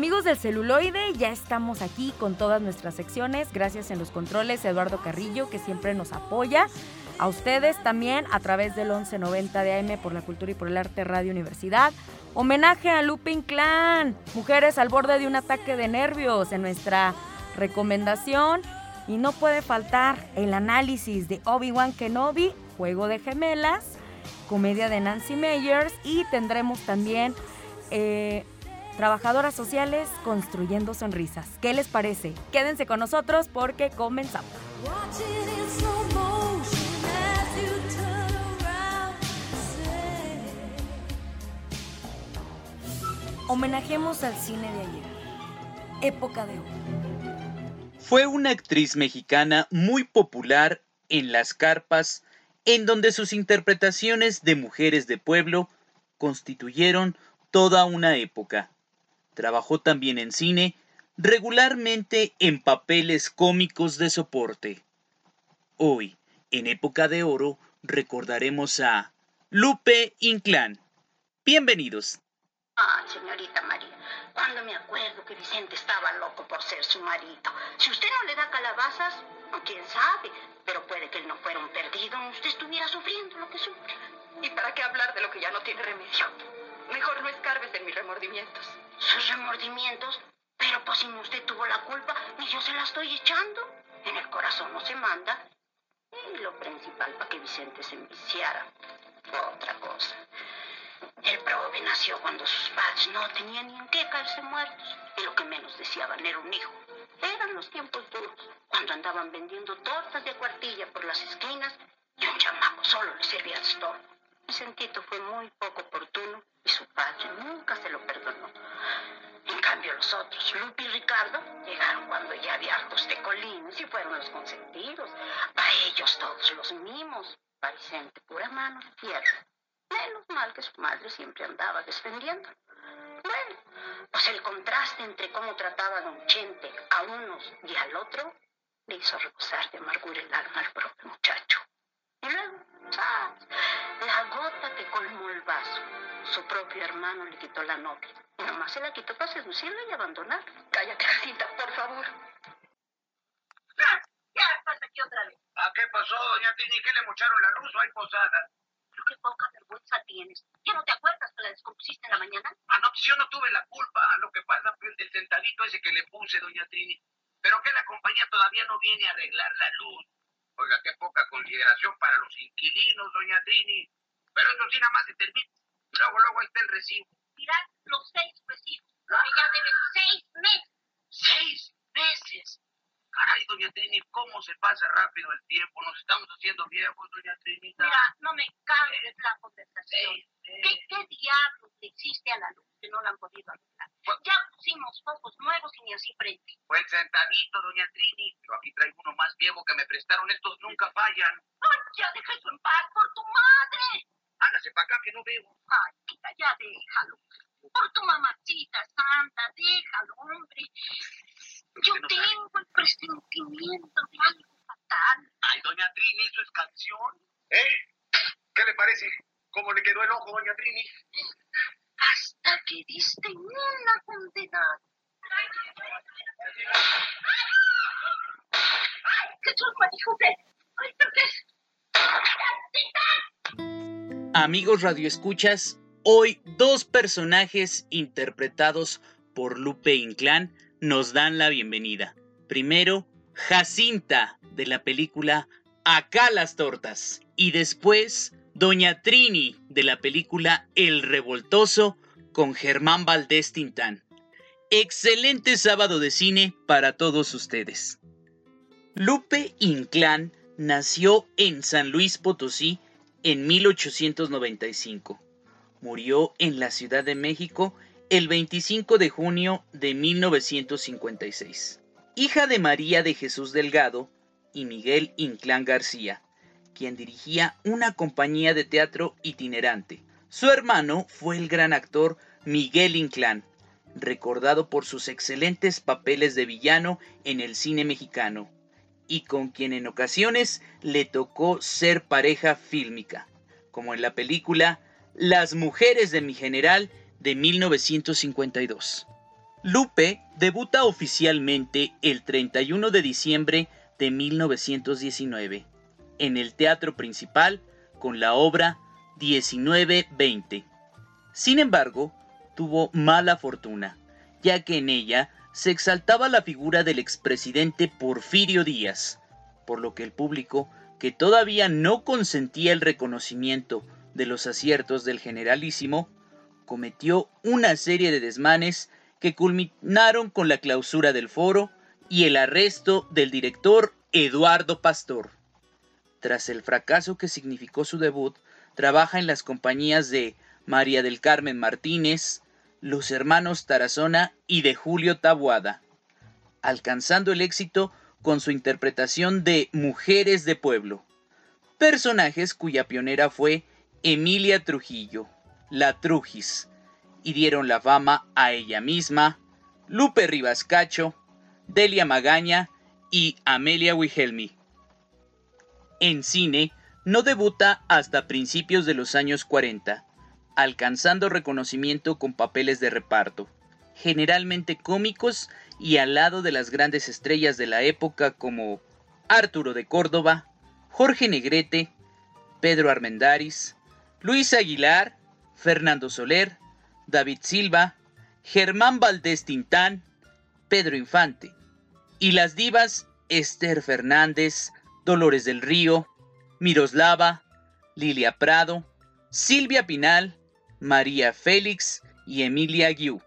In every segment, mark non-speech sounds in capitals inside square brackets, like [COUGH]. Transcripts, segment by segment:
Amigos del celuloide, ya estamos aquí con todas nuestras secciones. Gracias en los controles, Eduardo Carrillo, que siempre nos apoya. A ustedes también a través del 1190 de AM por la Cultura y por el Arte Radio Universidad. Homenaje a Lupin Clan, mujeres al borde de un ataque de nervios en nuestra recomendación. Y no puede faltar el análisis de Obi-Wan Kenobi, Juego de Gemelas, comedia de Nancy Meyers y tendremos también eh, trabajadoras sociales construyendo sonrisas. ¿Qué les parece? Quédense con nosotros porque comenzamos. Homenajemos al cine de ayer, época de oro. Fue una actriz mexicana muy popular en las carpas, en donde sus interpretaciones de mujeres de pueblo constituyeron toda una época. Trabajó también en cine, regularmente en papeles cómicos de soporte. Hoy, en época de oro, recordaremos a Lupe Inclán. Bienvenidos. Ay, señorita María, cuando me acuerdo que Vicente estaba loco por ser su marido. Si usted no le da calabazas, quién sabe, pero puede que él no fuera un perdido, usted estuviera sufriendo lo que sufre. ¿Y para qué hablar de lo que ya no tiene remedio? Mejor no escarbes en mis remordimientos. ¿Sus remordimientos? Pero pues si usted tuvo la culpa, ni yo se la estoy echando. En el corazón no se manda. Y lo principal para que Vicente se enviciara. Otra cosa. El prove nació cuando sus padres no tenían ni en qué caerse muertos y lo que menos deseaban era un hijo. Eran los tiempos duros, cuando andaban vendiendo tortas de cuartilla por las esquinas y un chamaco solo le servía de estorbo. Vicentito fue muy poco oportuno y su padre nunca se lo perdonó. En cambio los otros, Lupi y Ricardo, llegaron cuando ya había hartos de colines y fueron los consentidos. A ellos todos los mimos. Para Vicente, pura mano de tierra. Menos mal que su madre siempre andaba defendiendo. Bueno, pues el contraste entre cómo trataba a Don Chente a unos y al otro le hizo rebosar de amargura el alma al propio muchacho. Y luego, ¿sabes? La gota que colmó el vaso. Su propio hermano le quitó la novia. Y nomás se la quitó para seducirla y abandonarla. Cállate, Jacinta, por favor. ¿Qué estás aquí otra vez? ¿A qué pasó, doña Tini? ¿Qué le mocharon la luz o hay posada? Pero qué poca vergüenza tienes. ¿Ya no te acuerdas que la descompusiste en la mañana? Ah, no, yo no tuve la culpa. Lo que pasa fue el del sentadito ese que le puse, doña Trini. Pero que la compañía todavía no viene a arreglar la luz. Oiga, qué poca consideración para los inquilinos, doña Trini. Pero eso sí nada más se termina. Luego, luego ahí está el recibo. Mirad los seis recibos. Que ya debes seis meses. ¡Seis meses! Caray, doña Trini, ¿cómo se pasa rápido el tiempo? Nos estamos haciendo viejos, doña Trinita. Mira, no me cambies la conversación. Seis ¿Qué, meses. ¿Qué diablos le hiciste a la luz que no la han podido arreglar? Ya pusimos focos nuevos y ni así prende. Fue el sentadito, doña Trini. Yo aquí traigo uno más viejo que me prestaron. Estos nunca fallan. ¡Ay, ya deja eso en paz por tu madre! Hágase para acá que no veo. Ay, chica, ya déjalo. Por tu mamacita santa, déjalo, hombre. Yo sabe. tengo el presentimiento de algo fatal. Ay, doña Trini, ¿eso es canción? ¿Eh? ¿Qué le parece? ¿Cómo le quedó el ojo, doña Trini? Hasta que diste una condenada. ¡Ay, qué! ¡Ay, qué! Amigos radioescuchas, hoy dos personajes interpretados por Lupe Inclán nos dan la bienvenida. Primero, Jacinta de la película Acá las tortas y después Doña Trini de la película El Revoltoso con Germán Valdés Tintán. Excelente sábado de cine para todos ustedes. Lupe Inclán nació en San Luis Potosí en 1895. Murió en la Ciudad de México el 25 de junio de 1956. Hija de María de Jesús Delgado y Miguel Inclán García, quien dirigía una compañía de teatro itinerante. Su hermano fue el gran actor Miguel Inclán, recordado por sus excelentes papeles de villano en el cine mexicano, y con quien en ocasiones le tocó ser pareja fílmica, como en la película Las mujeres de mi general de 1952. Lupe debuta oficialmente el 31 de diciembre de 1919 en el teatro principal con la obra 1920. Sin embargo, tuvo mala fortuna, ya que en ella se exaltaba la figura del expresidente Porfirio Díaz, por lo que el público, que todavía no consentía el reconocimiento de los aciertos del generalísimo, cometió una serie de desmanes que culminaron con la clausura del foro y el arresto del director Eduardo Pastor. Tras el fracaso que significó su debut, trabaja en las compañías de María del Carmen Martínez, los hermanos Tarazona y de Julio Tabuada, alcanzando el éxito con su interpretación de Mujeres de Pueblo, personajes cuya pionera fue Emilia Trujillo, la Trujis, y dieron la fama a ella misma, Lupe Ribascacho, Delia Magaña y Amelia Wihelmi. En cine, no debuta hasta principios de los años 40, alcanzando reconocimiento con papeles de reparto, generalmente cómicos y al lado de las grandes estrellas de la época como Arturo de Córdoba, Jorge Negrete, Pedro Armendáriz, Luis Aguilar, Fernando Soler, David Silva, Germán Valdés Tintán, Pedro Infante, y las divas Esther Fernández, Dolores del Río, Miroslava, Lilia Prado, Silvia Pinal, María Félix y Emilia Guiú.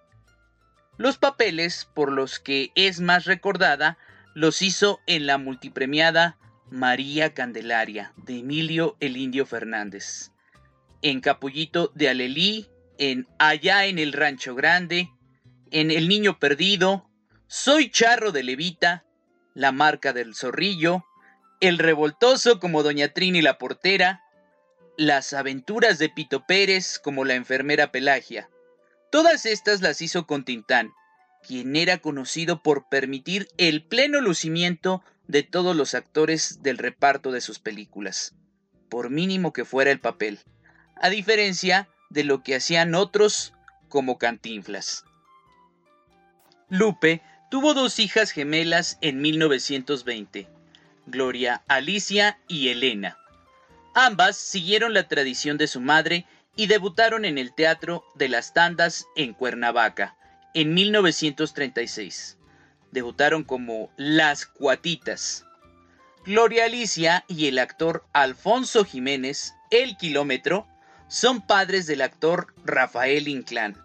Los papeles por los que es más recordada los hizo en la multipremiada María Candelaria de Emilio el Indio Fernández, en Capullito de Alelí, en Allá en el Rancho Grande, en El Niño Perdido, Soy Charro de Levita, La Marca del Zorrillo, El Revoltoso como Doña Trini la Portera, las aventuras de Pito Pérez como la enfermera Pelagia. Todas estas las hizo con Tintán, quien era conocido por permitir el pleno lucimiento de todos los actores del reparto de sus películas, por mínimo que fuera el papel, a diferencia de lo que hacían otros como Cantinflas. Lupe tuvo dos hijas gemelas en 1920, Gloria Alicia y Elena. Ambas siguieron la tradición de su madre y debutaron en el Teatro de las Tandas en Cuernavaca en 1936. Debutaron como Las Cuatitas. Gloria Alicia y el actor Alfonso Jiménez, El Kilómetro, son padres del actor Rafael Inclán,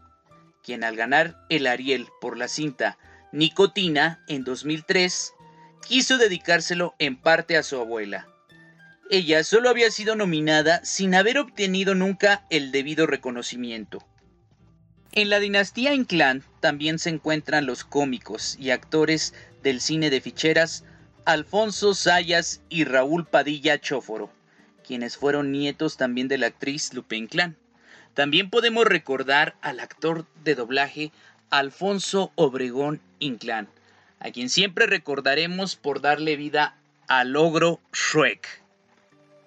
quien al ganar el Ariel por la cinta Nicotina en 2003, quiso dedicárselo en parte a su abuela, ella solo había sido nominada sin haber obtenido nunca el debido reconocimiento. En la dinastía Inclán también se encuentran los cómicos y actores del cine de ficheras Alfonso Sayas y Raúl Padilla Chóforo, quienes fueron nietos también de la actriz Lupe Inclán. También podemos recordar al actor de doblaje Alfonso Obregón Inclán, a quien siempre recordaremos por darle vida al ogro Shrek.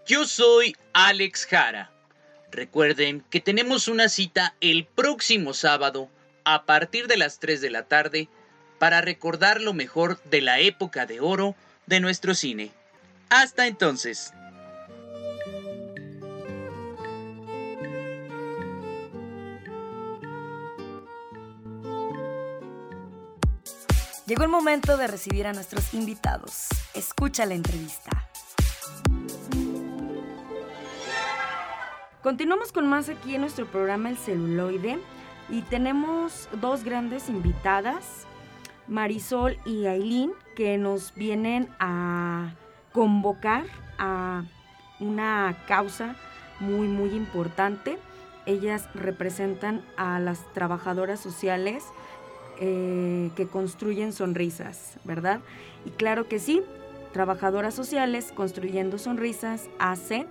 Yo soy Alex Jara. Recuerden que tenemos una cita el próximo sábado a partir de las 3 de la tarde para recordar lo mejor de la época de oro de nuestro cine. Hasta entonces. Llegó el momento de recibir a nuestros invitados. Escucha la entrevista. Continuamos con más aquí en nuestro programa El celuloide y tenemos dos grandes invitadas, Marisol y Aileen, que nos vienen a convocar a una causa muy muy importante ellas representan a las trabajadoras sociales eh, que construyen sonrisas, ¿verdad? Y claro que sí, trabajadoras sociales construyendo sonrisas hace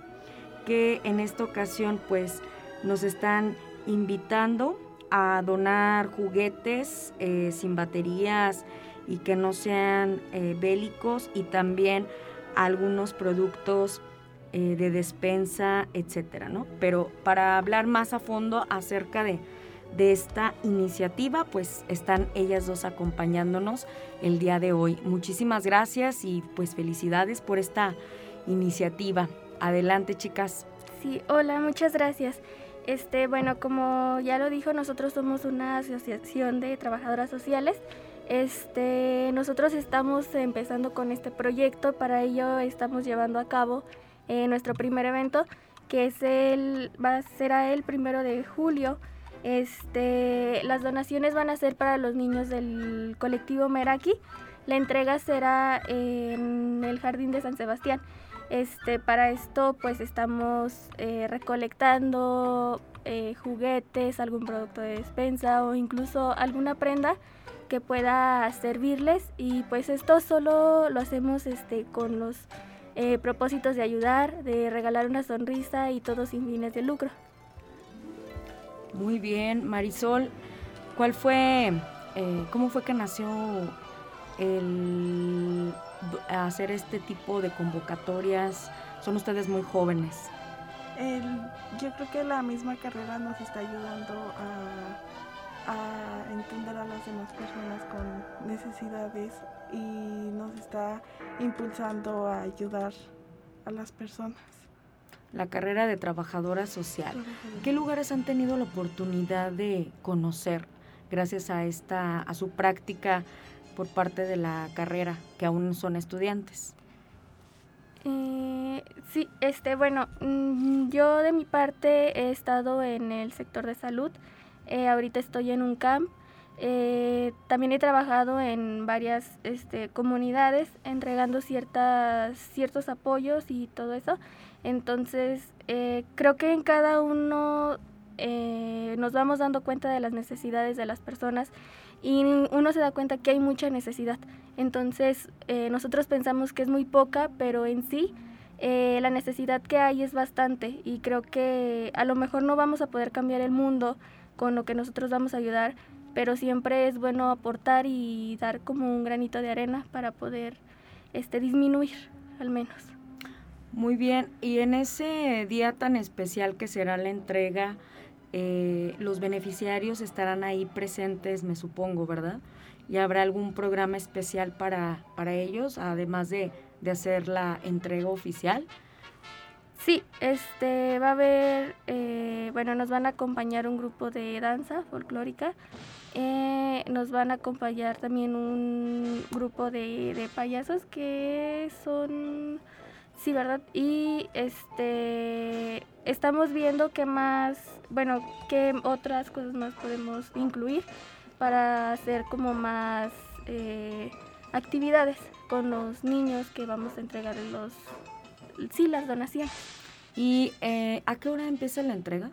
que en esta ocasión pues nos están invitando a donar juguetes eh, sin baterías y que no sean eh, bélicos y también algunos productos de despensa, etcétera, ¿no? Pero para hablar más a fondo acerca de, de esta iniciativa, pues están ellas dos acompañándonos el día de hoy. Muchísimas gracias y pues felicidades por esta iniciativa. Adelante, chicas. Sí, hola, muchas gracias. Este, bueno, como ya lo dijo, nosotros somos una asociación de trabajadoras sociales. Este, nosotros estamos empezando con este proyecto, para ello estamos llevando a cabo eh, nuestro primer evento, que es el, va a ser el primero de julio. Este, las donaciones van a ser para los niños del colectivo Meraki. La entrega será en el Jardín de San Sebastián. Este, para esto pues estamos eh, recolectando eh, juguetes, algún producto de despensa o incluso alguna prenda que pueda servirles y pues esto solo lo hacemos este, con los eh, propósitos de ayudar, de regalar una sonrisa y todo sin fines de lucro. Muy bien, Marisol, ¿cuál fue, cómo fue que nació el hacer este tipo de convocatorias? Son ustedes muy jóvenes. yo creo que la misma carrera nos está ayudando a, a, entender a las demás personas con necesidades y nos está impulsando a ayudar a las personas. La carrera de trabajadora social. ¿Qué lugares han tenido la oportunidad de conocer gracias a esta a su práctica por parte de la carrera, que aún son estudiantes? Eh, sí, este, bueno, mm, yo de mi parte he estado en el sector de salud. Eh, ahorita estoy en un camp. Eh, también he trabajado en varias este, comunidades entregando ciertas, ciertos apoyos y todo eso. Entonces, creo que en cada uno nos vamos dando cuenta de las necesidades de las personas y uno se da cuenta que hay mucha necesidad. Entonces eh, nosotros pensamos que es muy poca, pero en sí eh, la necesidad que hay es bastante y creo que a lo mejor no vamos a poder cambiar el mundo con lo que nosotros vamos a ayudar, pero siempre es bueno aportar y dar como un granito de arena para poder este, disminuir al menos. Muy bien, y en ese día tan especial que será la entrega, eh, los beneficiarios estarán ahí presentes, me supongo, ¿verdad? Y habrá algún programa especial para, para ellos, además de, de hacer la entrega oficial. Sí, este va a haber, eh, bueno, nos van a acompañar un grupo de danza folclórica, eh, nos van a acompañar también un grupo de, de payasos que son Sí, ¿verdad? Y este estamos viendo qué más, bueno, qué otras cosas más podemos incluir para hacer como más eh, actividades con los niños que vamos a entregar los, sí, las donaciones. ¿Y eh, a qué hora empieza la entrega?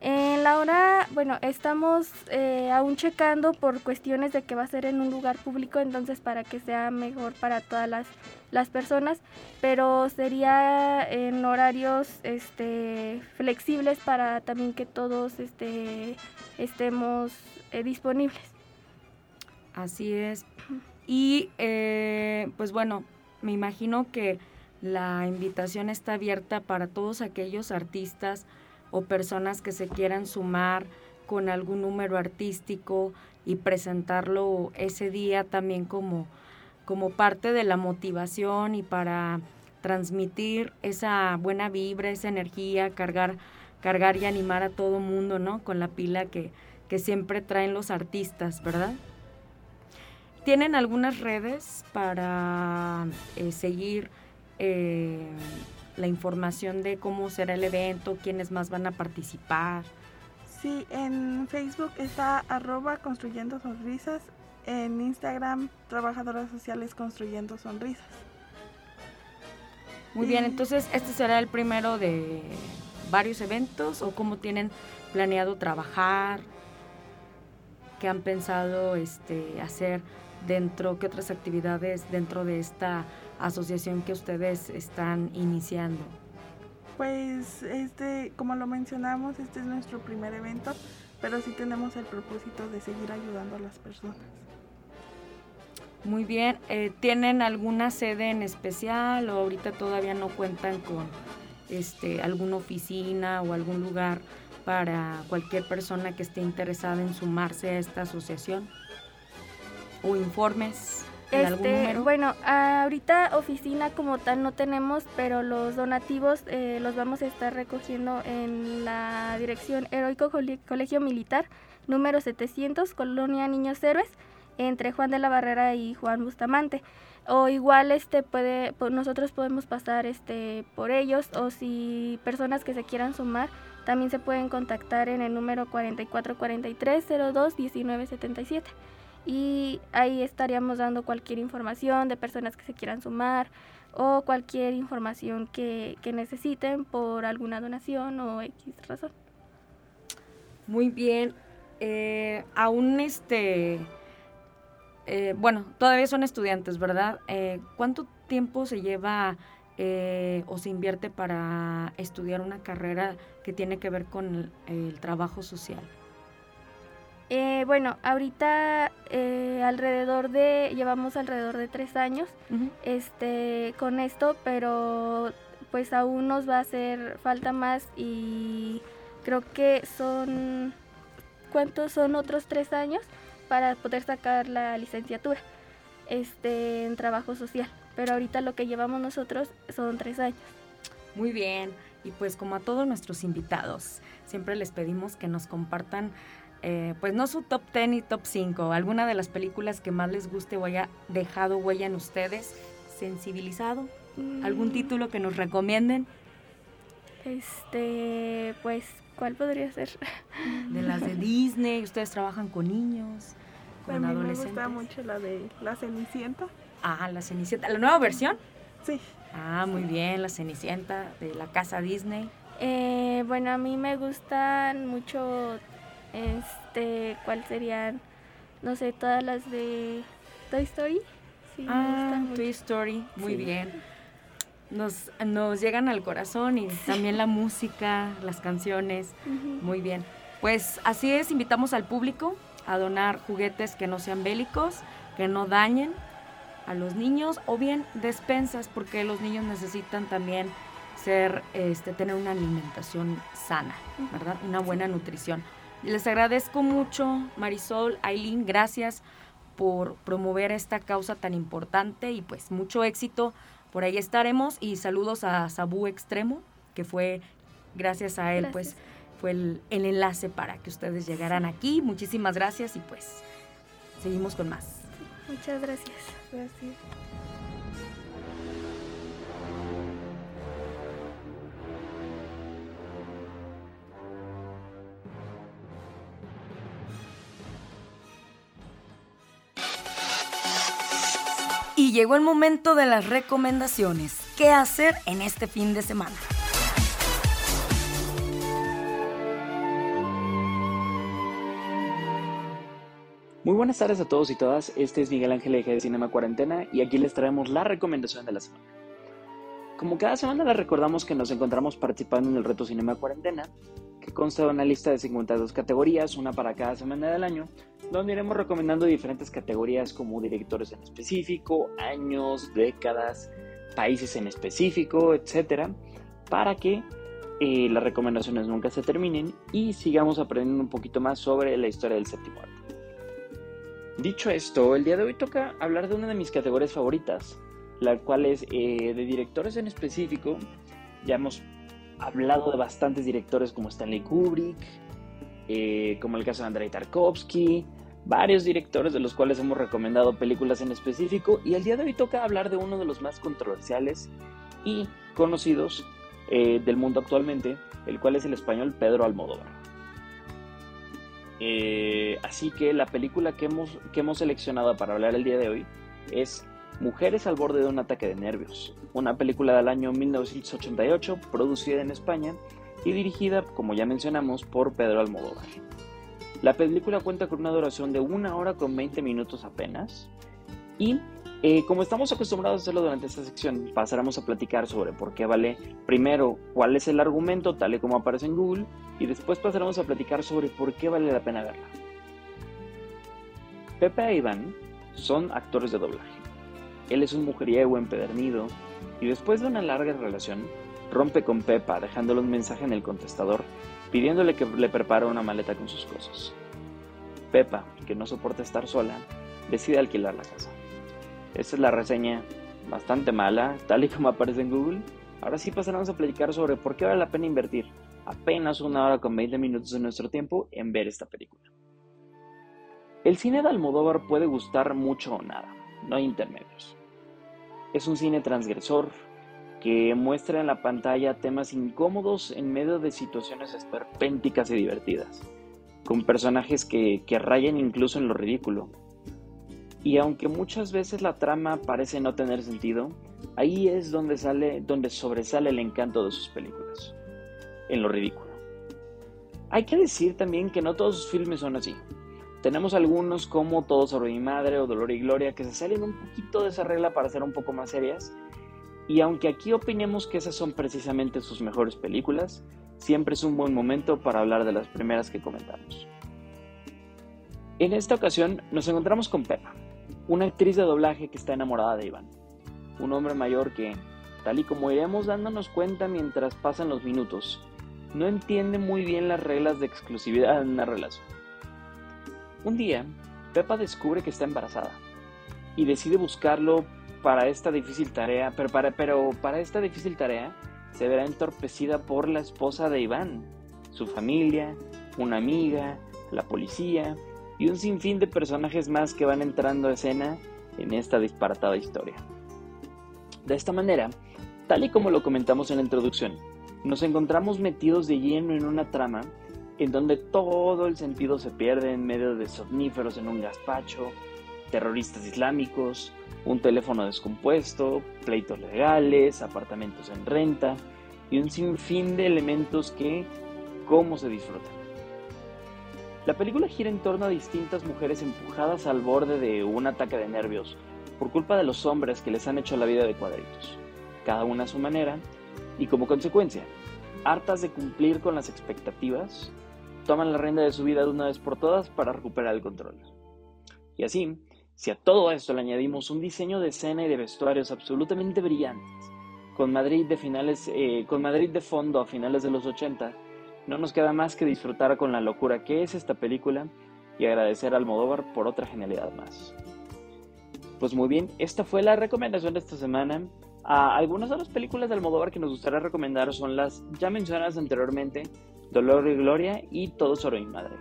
En la hora, bueno, estamos eh, aún checando por cuestiones de que va a ser en un lugar público, entonces para que sea mejor para todas las, las personas, pero sería en horarios este, flexibles para también que todos este, estemos eh, disponibles. Así es. Y eh, pues bueno, me imagino que la invitación está abierta para todos aquellos artistas, o personas que se quieran sumar con algún número artístico y presentarlo ese día también como, como parte de la motivación y para transmitir esa buena vibra, esa energía, cargar, cargar y animar a todo mundo, ¿no? Con la pila que, que siempre traen los artistas, ¿verdad? ¿Tienen algunas redes para eh, seguir eh, la información de cómo será el evento, quiénes más van a participar. Sí, en Facebook está arroba construyendo sonrisas, en Instagram trabajadoras sociales construyendo sonrisas. Muy bien, entonces este será el primero de, varios eventos o cómo tienen planeado trabajar? ¿Qué han pensado este, hacer dentro, qué otras actividades dentro de esta asociación que ustedes están iniciando? Pues este, como lo mencionamos, este es nuestro primer evento, pero sí tenemos el propósito de seguir ayudando a las personas. Muy bien, eh, ¿tienen alguna sede en especial o ahorita todavía no cuentan con este, alguna oficina o algún lugar para cualquier persona que esté interesada en sumarse a esta asociación? ¿O informes? Algún Este, número? bueno, ahorita oficina como tal no tenemos, pero los donativos eh, los vamos a estar recogiendo en la dirección Heroico Cole- Colegio Militar, número 700, Colonia Niños Héroes, entre Juan de la Barrera y Juan Bustamante. O igual este puede, nosotros podemos pasar este por ellos o si personas que se quieran sumar también se pueden contactar en el número 4443 02 1977 y ahí estaríamos dando cualquier información de personas que se quieran sumar o cualquier información que, necesiten por alguna donación o X razón. Muy bien. Eh, aún este, eh, bueno, todavía son estudiantes, ¿verdad? Eh, ¿Cuánto tiempo se lleva o se invierte para estudiar una carrera que tiene que ver con el trabajo social? Eh, bueno, ahorita eh, alrededor de, llevamos alrededor de tres años este, con esto, pero pues aún nos va a hacer falta más y creo que son, ¿cuántos son otros tres años para poder sacar la licenciatura este, en trabajo social? Pero ahorita lo que llevamos nosotros son tres años. Muy bien. Y pues como a todos nuestros invitados, siempre les pedimos que nos compartan, eh, pues no su top 10 y top 5, alguna de las películas que más les guste o haya dejado huella en ustedes, sensibilizado, algún Mm, título que nos recomienden Este, pues, ¿cuál podría ser? [LAUGHS] de las de Disney, ustedes trabajan con niños, A con mí me adolescentes. gusta mucho la de La Cenicienta. Ah, la Cenicienta, la nueva versión. Sí, Ah, muy bien, la Cenicienta de la casa Disney. Eh, bueno, a mí me gustan mucho, este, ¿cuál serían? No sé, todas las de Toy Story. Sí, Ah. Toy Story, muy Sí. bien. Nos, nos llegan al corazón y también la música, las canciones, muy bien. Pues así es, invitamos al público a donar juguetes que no sean bélicos, que no dañen a los niños o bien despensas porque los niños necesitan también ser este tener una alimentación sana, ¿verdad? Una buena nutrición. Les agradezco mucho, Marisol, Aileen, gracias por promover esta causa tan importante y pues mucho éxito. Por ahí estaremos y saludos a Sabú Extremo, que fue gracias a él pues fue el, el enlace para que ustedes llegaran aquí. Muchísimas gracias y pues seguimos con más. Muchas gracias. gracias. Llegó el momento de las recomendaciones. ¿Qué hacer en este fin de semana? Muy buenas tardes a todos y todas, este es Miguel Ángel Eje de Cinema Cuarentena y aquí les traemos la recomendación de la semana. Como cada semana les recordamos que nos encontramos participando en el reto Cinema Cuarentena, que consta de una lista de 52 categorías, una para cada semana del año, donde iremos recomendando diferentes categorías como directores en específico, años, décadas, países en específico, etcétera, para que eh, las recomendaciones nunca se terminen y sigamos aprendiendo un poquito más sobre la historia del séptimo arte. Dicho esto, el día de hoy toca hablar de una de mis categorías favoritas, la cual es eh, de directores en específico. Ya hemos hablado de bastantes directores como Stanley Kubrick, eh, como el caso de Andrei Tarkovsky, varios directores de los cuales hemos recomendado películas en específico y el día de hoy toca hablar de uno de los más controversiales y conocidos eh, del mundo actualmente, el cual es el español Pedro Almodóvar. Así que la película que hemos, que hemos seleccionado para hablar el día de hoy es Mujeres al borde de un ataque de nervios, una película del año 1988 producida en España y dirigida, como ya mencionamos, por Pedro Almodóvar. La película cuenta con una duración de una hora con 20 minutos apenas y eh, como estamos acostumbrados a hacerlo durante esta sección, pasaremos a platicar sobre por qué vale primero cuál es el argumento tal y como aparece en Google y después pasaremos a platicar sobre por qué vale la pena verla. Pepe e Iván son actores de doblaje. Él es un mujeriego empedernido y después de una larga relación rompe con Pepa dejándole un mensaje en el contestador pidiéndole que le prepare una maleta con sus cosas. Pepa, que no soporta estar sola, decide alquilar la casa. Esta es la reseña bastante mala, tal y como aparece en Google. Ahora sí pasaremos a platicar sobre por qué vale la pena invertir apenas una hora con 20 minutos de nuestro tiempo en ver esta película. El cine de Almodóvar puede gustar mucho o nada, no hay intermedios. Es un cine transgresor, que muestra en la pantalla temas incómodos en medio de situaciones esperpénticas y divertidas, con personajes que, que rayan incluso en lo ridículo. Y aunque muchas veces la trama parece no tener sentido, ahí es donde, sale, donde sobresale el encanto de sus películas, en lo ridículo. Hay que decir también que no todos sus filmes son así. Tenemos algunos como Todo sobre mi madre o Dolor y Gloria que se salen un poquito de esa regla para ser un poco más serias y aunque aquí opinemos que esas son precisamente sus mejores películas, siempre es un buen momento para hablar de las primeras que comentamos. En esta ocasión nos encontramos con Pepa, una actriz de doblaje que está enamorada de Iván, un hombre mayor que, tal y como iremos dándonos cuenta mientras pasan los minutos, no entiende muy bien las reglas de exclusividad en una relación. Un día, Pepa descubre que está embarazada y decide buscarlo para esta difícil tarea, pero para, pero para esta difícil tarea se verá entorpecida por la esposa de Iván, su familia, una amiga, la policía y un sinfín de personajes más que van entrando a escena en esta disparatada historia. De esta manera, tal y como lo comentamos en la introducción, nos encontramos metidos de lleno en una trama en donde todo el sentido se pierde en medio de somníferos en un gazpacho, terroristas islámicos, un teléfono descompuesto, pleitos legales, apartamentos en renta y un sinfín de elementos que, ¿cómo se disfrutan? La película gira en torno a distintas mujeres empujadas al borde de un ataque de nervios por culpa de los hombres que les han hecho la vida de cuadritos, cada una a su manera, y como consecuencia, hartas de cumplir con las expectativas, toman la rienda de su vida de una vez por todas para recuperar el control. Y así, si a todo esto le añadimos un diseño de escena y de vestuarios absolutamente brillantes, con Madrid de, finales, eh, con Madrid de fondo a finales de los 80, no nos queda más que disfrutar con la locura que es esta película y agradecer al Almodóvar por otra genialidad más. Pues muy bien, esta fue la recomendación de esta semana. Ah, algunas de las películas de Almodóvar que nos gustaría recomendar son las ya mencionadas anteriormente, Dolor y Gloria y Todo sobre mi madre.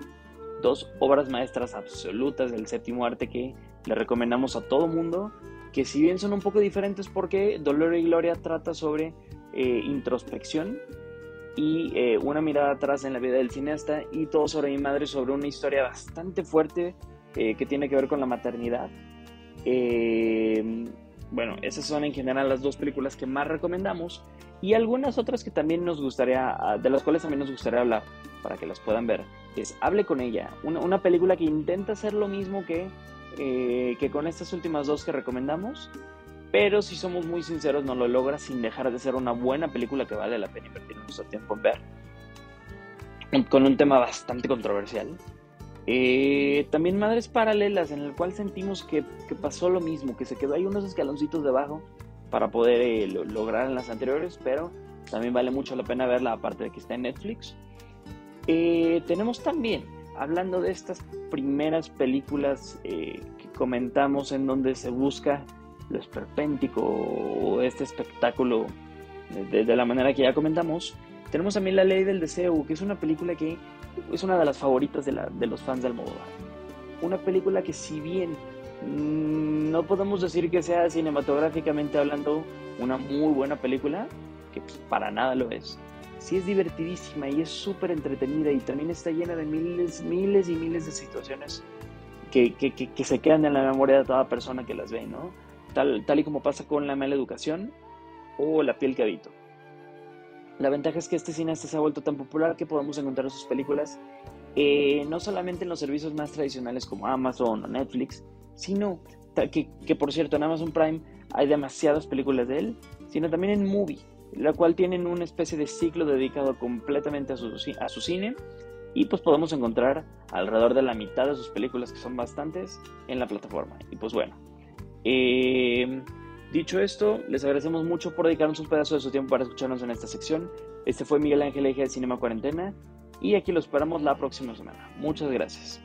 Dos obras maestras absolutas del séptimo arte que le recomendamos a todo mundo que si bien son un poco diferentes porque Dolor y Gloria trata sobre eh, introspección y eh, una mirada atrás en la vida del cineasta y todo sobre mi madre sobre una historia bastante fuerte eh, que tiene que ver con la maternidad. bueno, esas son en general las dos películas que más recomendamos y algunas otras que también nos gustaría, de las cuales también nos gustaría hablar para que las puedan ver. Es Hable con ella, una, una película que intenta hacer lo mismo que eh, que con estas últimas dos que recomendamos, pero si somos muy sinceros no lo logra sin dejar de ser una buena película que vale la pena invertir nuestro tiempo en ver. Con un tema bastante controversial. Eh, también Madres Paralelas, en el cual sentimos que, pasó lo mismo, que se quedó ahí unos escaloncitos debajo para poder eh, lograr en las anteriores, pero también vale mucho la pena verla, aparte de que está en Netflix. tenemos también hablando de estas primeras películas eh, que comentamos en donde se busca lo esperpéntico o este espectáculo de, la manera que ya comentamos, tenemos también La Ley del Deseo, que es una película que es una de las favoritas de, de los fans de Almodóvar. Una película que si bien no podemos decir que sea cinematográficamente hablando una muy buena película, que pues, para nada lo es, sí es divertidísima y es súper entretenida y también está llena de miles, miles y miles de situaciones que, se quedan en la memoria de toda persona que las ve, ¿no? Tal, tal y como pasa con la mala educación o la piel que habito. La ventaja es que este cineasta se ha vuelto tan popular que podemos encontrar sus películas eh, no solamente en los servicios más tradicionales como Amazon o Netflix, sino que, por cierto en Amazon Prime hay demasiadas películas de él, sino también en Movie, la cual tienen una especie de ciclo dedicado completamente a su, a su cine y pues podemos encontrar alrededor de la mitad de sus películas, que son bastantes, en la plataforma. Y pues bueno, eh, dicho esto, les agradecemos mucho por dedicarnos un pedazo de su tiempo para escucharnos en esta sección. Este fue Miguel Ángel Eje de Cinema Cuarentena y aquí lo esperamos la próxima semana. Muchas gracias.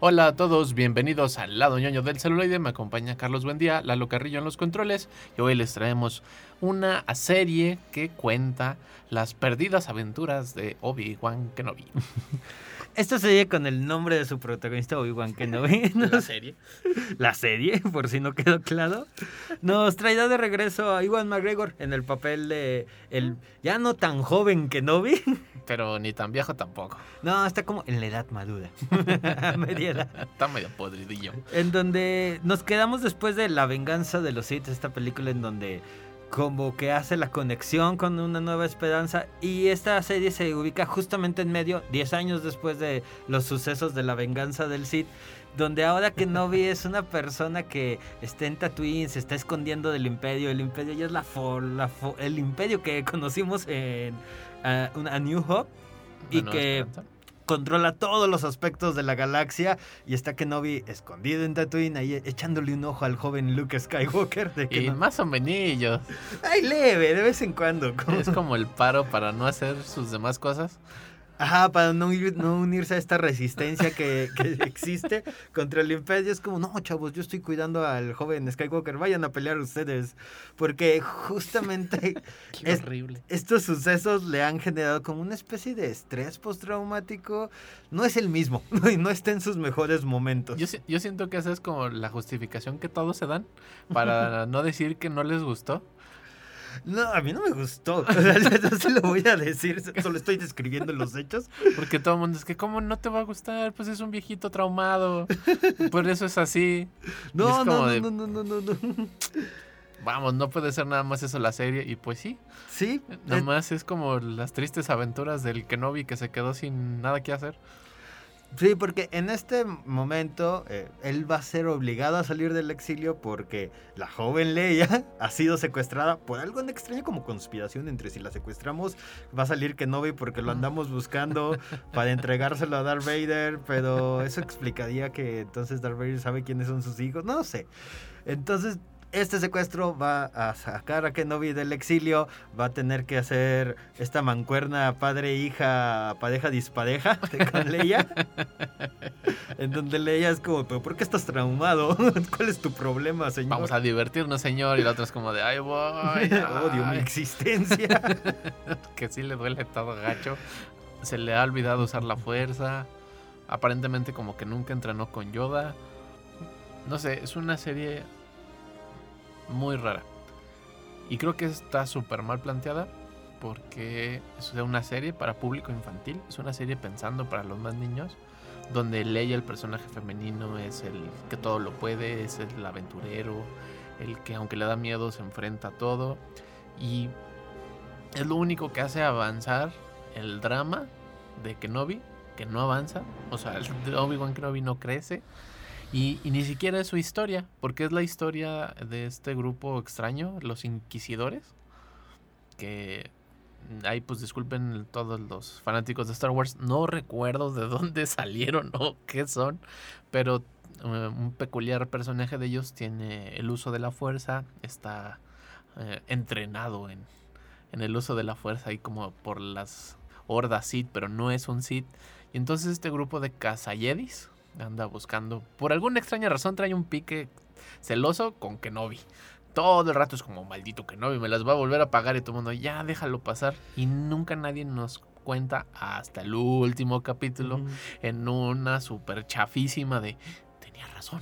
Hola a todos, bienvenidos al lado ñoño del celuloide. Me acompaña Carlos Buendía, Lalo Carrillo en los controles. Y hoy les traemos una serie que cuenta las perdidas aventuras de Obi-Wan Kenobi. [LAUGHS] Esta serie con el nombre de su protagonista Obi-Wan Kenobi. [LAUGHS] La serie. [LAUGHS] La serie, por si no quedó claro. Nos traerá de regreso a Iwan McGregor en el papel de el ya no tan joven Kenobi. Pero ni tan viejo tampoco. No, está como en la edad madura. [LAUGHS] Media edad. Está medio podridillo. En donde nos quedamos después de La venganza de los Sith, esta película en donde como que hace la conexión con una nueva esperanza y esta serie se ubica justamente en medio, 10 años después de los sucesos de la venganza del Sith, donde ahora que Novi es una persona que está en Tatooine, se está escondiendo del imperio, el imperio ya es la, la el imperio que conocimos en a, New Hope y que controla todos los aspectos de la galaxia y está Kenobi escondido en Tatooine ahí echándole un ojo al joven Luke Skywalker de que y más o menos. Ay leve de vez en cuando es como el paro para no hacer sus demás cosas Ajá, para no, unirse a esta resistencia que, existe contra el imperio. Es como, no, chavos, yo estoy cuidando al joven Skywalker, vayan a pelear ustedes. Porque justamente [LAUGHS] estos sucesos le han generado como una especie de estrés postraumático. No es el mismo, [LAUGHS] y no está en sus mejores momentos. Yo, yo siento que esa es como la justificación que todos se dan para [LAUGHS] no decir que no les gustó. No, a mí no me gustó. [LAUGHS] no se lo voy a decir, solo estoy describiendo los hechos. Porque todo el mundo es que, ¿cómo no te va a gustar? Pues es un viejito traumado. Por eso es así. No, no, no, no, no, no, no. Vamos, no puede ser nada más eso la serie. Y pues sí. Sí. Nada más es como las tristes aventuras del Kenobi que se quedó sin nada que hacer. Sí, porque en este momento eh, él va a ser obligado a salir del exilio porque la joven Leia [LAUGHS] ha sido secuestrada por algo extraño como conspiración entre si la secuestramos va a salir Kenobi porque lo andamos buscando para entregárselo a Darth Vader, pero eso explicaría que entonces Darth Vader sabe quiénes son sus hijos, no sé. Entonces este secuestro va a sacar a Kenobi del exilio, va a tener que hacer esta mancuerna padre-hija, pareja-dispareja [LAUGHS] con Leia. [LAUGHS] en donde Leia es como, pero ¿por qué estás traumado? [LAUGHS] ¿Cuál es tu problema, señor? Vamos a divertirnos, señor. Y la otra es como de, ay, voy. Odio mi existencia. que sí le duele todo gacho. Se le ha olvidado usar la fuerza. Aparentemente como que nunca entrenó con Yoda. No sé, es una serie muy rara. Y creo que está súper mal planteada porque es una serie para público infantil, es una serie pensando para los más niños, donde Leia, el personaje femenino, es el que todo lo puede, es el aventurero, el que aunque le da miedo se enfrenta a todo. Y es lo único que hace avanzar el drama de Kenobi, que no avanza. O sea, Obi-Wan Kenobi no crece. Y, ni siquiera es su historia, porque es la historia de este grupo extraño, los inquisidores, que ahí pues disculpen todos los fanáticos de Star Wars, no recuerdo de [LAUGHS] dónde salieron o qué son, pero eh, un peculiar personaje de ellos tiene el uso de la fuerza, está eh, entrenado en, el uso de la fuerza y como por las hordas Sith, pero no es un Sith. Y entonces este grupo de Kazayedis, anda buscando. Por alguna extraña razón trae un pique celoso con Kenobi. Todo el rato es como maldito Kenobi, me las va a volver a pagar y todo el mundo, ya déjalo pasar. Y nunca nadie nos cuenta hasta el último capítulo en una super chafísima de tenía razón.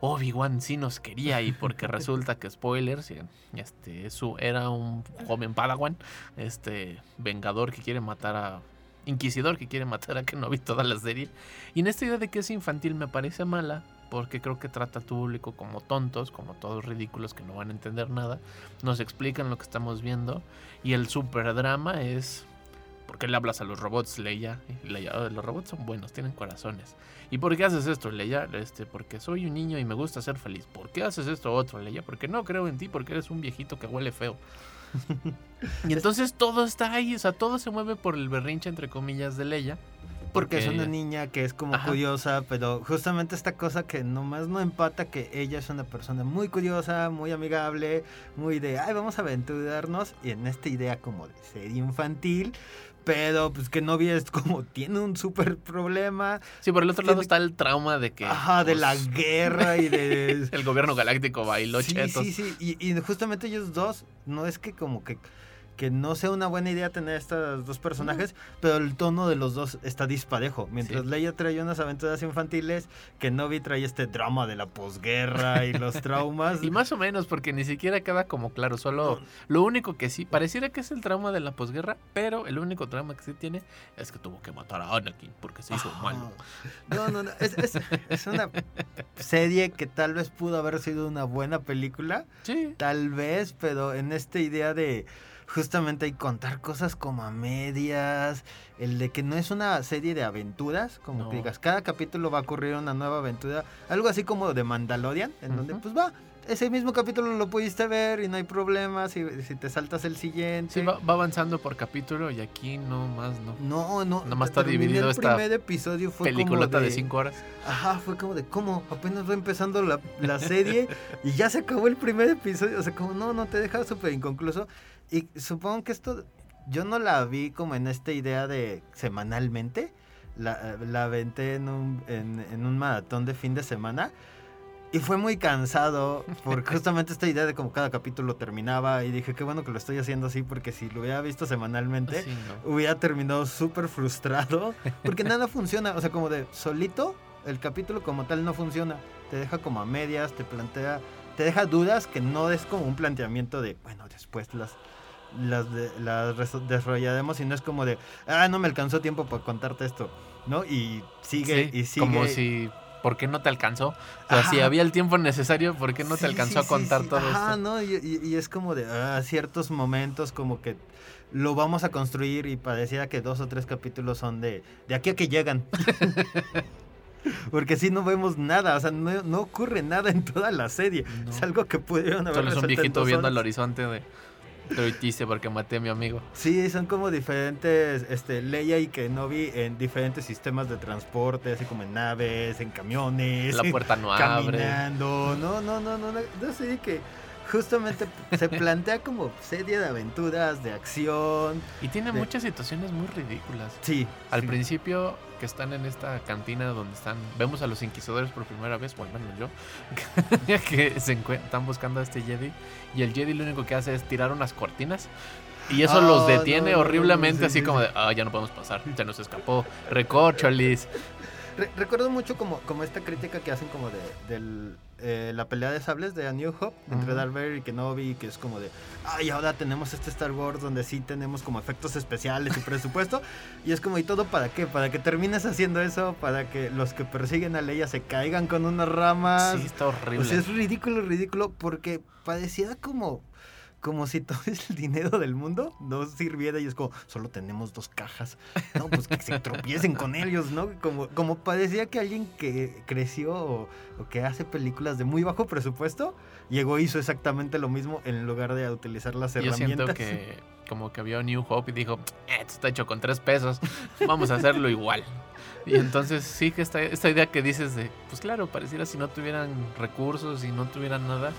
Obi-Wan sí nos quería y porque [LAUGHS] resulta que spoilers, este su era un joven Padawan, este vengador que quiere matar a inquisidor que quiere matar a Kenobi toda la serie. Y en esta idea de que es infantil me parece mala porque creo que trata a tu público como tontos, como todos ridículos que no van a entender nada. Nos explican lo que estamos viendo y el super drama es ¿Por qué le hablas a los robots, Leia? Leia, "Oh, los robots son buenos, tienen corazones. ¿Y por qué haces esto, Leia? Este, porque soy un niño y me gusta ser feliz. ¿Por qué haces esto otro, Leia? Porque no creo en ti, porque eres un viejito que huele feo. Y entonces todo está ahí, o sea, todo se mueve por el berrinche, entre comillas, de Leia. Porque es una niña que es como Ajá. curiosa, pero justamente esta cosa que nomás no empata que ella es una persona muy curiosa, muy amigable, muy de, ay, vamos a aventurarnos, y en esta idea como de ser infantil, pero pues que no es [LAUGHS] como tiene un súper problema. Sí, por el otro lado está el trauma de que... Ajá, de pues, la guerra y de... [LAUGHS] el gobierno galáctico bailó sí, chetos. sí, sí, y, y justamente ellos dos, no es que como que, que no sea una buena idea tener estos dos personajes, pero el tono de los dos está disparejo. Mientras Sí. Leia trae unas aventuras infantiles, que Novi trae este drama de la posguerra y los [LAUGHS] traumas. Y más o menos, porque ni siquiera queda como claro. Solo lo único que sí, pareciera que es el trauma de la posguerra, pero el único trauma que sí tiene es que tuvo que matar a Anakin porque se hizo Ajá. malo. No, no, no. Es, es- es una serie que tal vez pudo haber sido una buena película. Sí. Tal vez, pero en esta idea de justamente hay contar cosas como a medias, el de que no es una serie de aventuras, como No. que digas, cada capítulo va a ocurrir una nueva aventura, algo así como de Mandalorian, en donde pues va, ese mismo capítulo lo pudiste ver y no hay problema si, si te saltas el siguiente. Sí, va, va avanzando por capítulo y aquí no más, no. No, no. Nomás está dividido el esta primer episodio fue como de de 5 horas. Ajá, fue como de cómo, apenas va empezando la, la serie y ya se acabó el primer episodio. O sea, como no, no te deja súper inconcluso. Y supongo que esto, yo no la vi como en esta idea de semanalmente. La, la aventé en un, en, en un maratón de fin de semana. Y fue muy cansado por [LAUGHS] justamente esta idea de como cada capítulo terminaba. Y dije, qué bueno que lo estoy haciendo así porque si lo hubiera visto semanalmente Sí, no. hubiera terminado súper frustrado porque nada [LAUGHS] funciona, o sea, como de solito el capítulo como tal no funciona, te deja como a medias, te plantea, te deja dudas que no es como un planteamiento de, bueno, después las las, de- las desarrollaremos y no es como de, ah, no me alcanzó tiempo para contarte esto, ¿no? Y sigue Sí, y sigue. Como si, ¿por qué no te alcanzó? O sea, si había el tiempo necesario, ¿por qué no te alcanzó sí, a contar todo esto? ¿no? Y, y- y es como de ah, ciertos momentos como que lo vamos a construir y pareciera que dos o tres capítulos son de, de aquí a que llegan. [LAUGHS] Porque si no vemos nada, o sea, no, no ocurre nada en toda la serie. No. Es algo que pudieron haber Solo es un viejito viendo al horizonte de... Oitiste porque maté a mi amigo. Sí, son como diferentes, este, Leia y Kenobi en diferentes sistemas de transporte, así como en naves, en camiones. La puerta no [LAUGHS] abre. caminando. No, no, no, no, no, no sé que justamente se plantea como serie de aventuras, de acción. Y tiene de- muchas situaciones muy ridículas. Sí. Al sí. principio que están en esta cantina donde están, vemos a los inquisidores por primera vez, bueno, menos yo, [LAUGHS] que se están buscando a este Jedi y el Jedi lo único que hace es tirar unas cortinas y eso los Ah, detiene no, horriblemente, sí, así sí, como de, ah, ya no podemos pasar, se nos escapó, recorcholis. Re- recuerdo mucho como, como esta crítica que hacen como de del, eh, la pelea de sables de A New Hope entre. Darth Vader y Kenobi, que es como de, ay, ahora tenemos este Star Wars donde sí tenemos como efectos especiales y presupuesto, [LAUGHS] y es como, ¿y todo para qué? Para que termines haciendo eso, para que los que persiguen a Leia se caigan con unas ramas. Sí, está horrible. O sea, es ridículo, ridículo, porque pareciera como, como si todo el [LAUGHS] dinero del mundo no sirviera y es como, solo tenemos dos cajas. No, pues que se tropiecen con ellos, ¿no? Como, como parecía que alguien que creció o, o que hace películas de muy bajo presupuesto, llegó hizo exactamente lo mismo en lugar de utilizar las Yo herramientas. siento que [LAUGHS] como que vio New Hope y dijo, "Eh, esto está hecho con tres pesos, vamos a hacerlo igual. Y entonces sí que esta, esta idea que dices de, pues claro, pareciera si no tuvieran recursos y no tuvieran nada,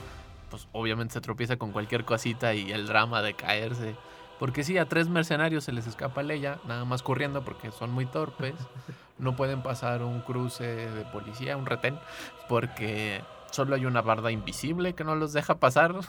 pues obviamente se tropieza con cualquier cosita y el drama de caerse Porque sí, a tres mercenarios se les escapa Leia, nada más corriendo porque son muy torpes. [LAUGHS] No pueden pasar un cruce de policía, un retén, porque solo hay una barda invisible que no los deja pasar. [LAUGHS]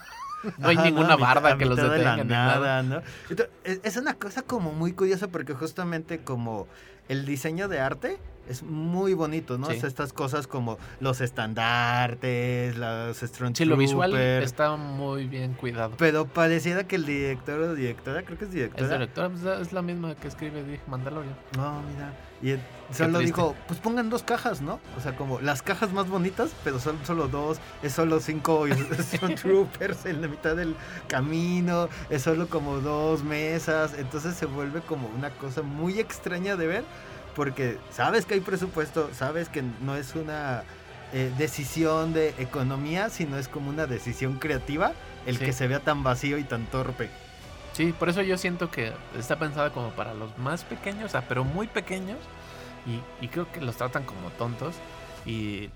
No hay Ajá, ninguna barda que los de la detenga ni nada. nada, ¿no? Entonces, es una cosa como muy curiosa porque justamente como el diseño de arte es muy bonito, ¿no? Sí. Es estas cosas como los estandartes, los Sí, lo visual está muy bien cuidado. Pero pareciera que el director o directora, creo que es Es directora. directora, pues, es la misma que escribe Mandalorian. No, mira. Y solo dijo, pues pongan dos cajas, ¿no? O sea, como las cajas más bonitas, pero son solo dos. Es solo cinco Stormtroopers [LAUGHS] en la mitad del camino. Es solo como dos mesas. Entonces se vuelve como una cosa muy extraña de ver. Porque sabes que hay presupuesto, sabes que no es una eh, decisión de economía, sino es como una decisión creativa el Sí. que se vea tan vacío y tan torpe. Sí, por eso yo siento que está pensada como para los más pequeños, o sea, pero muy pequeños. Y, y creo que los tratan como tontos. Y,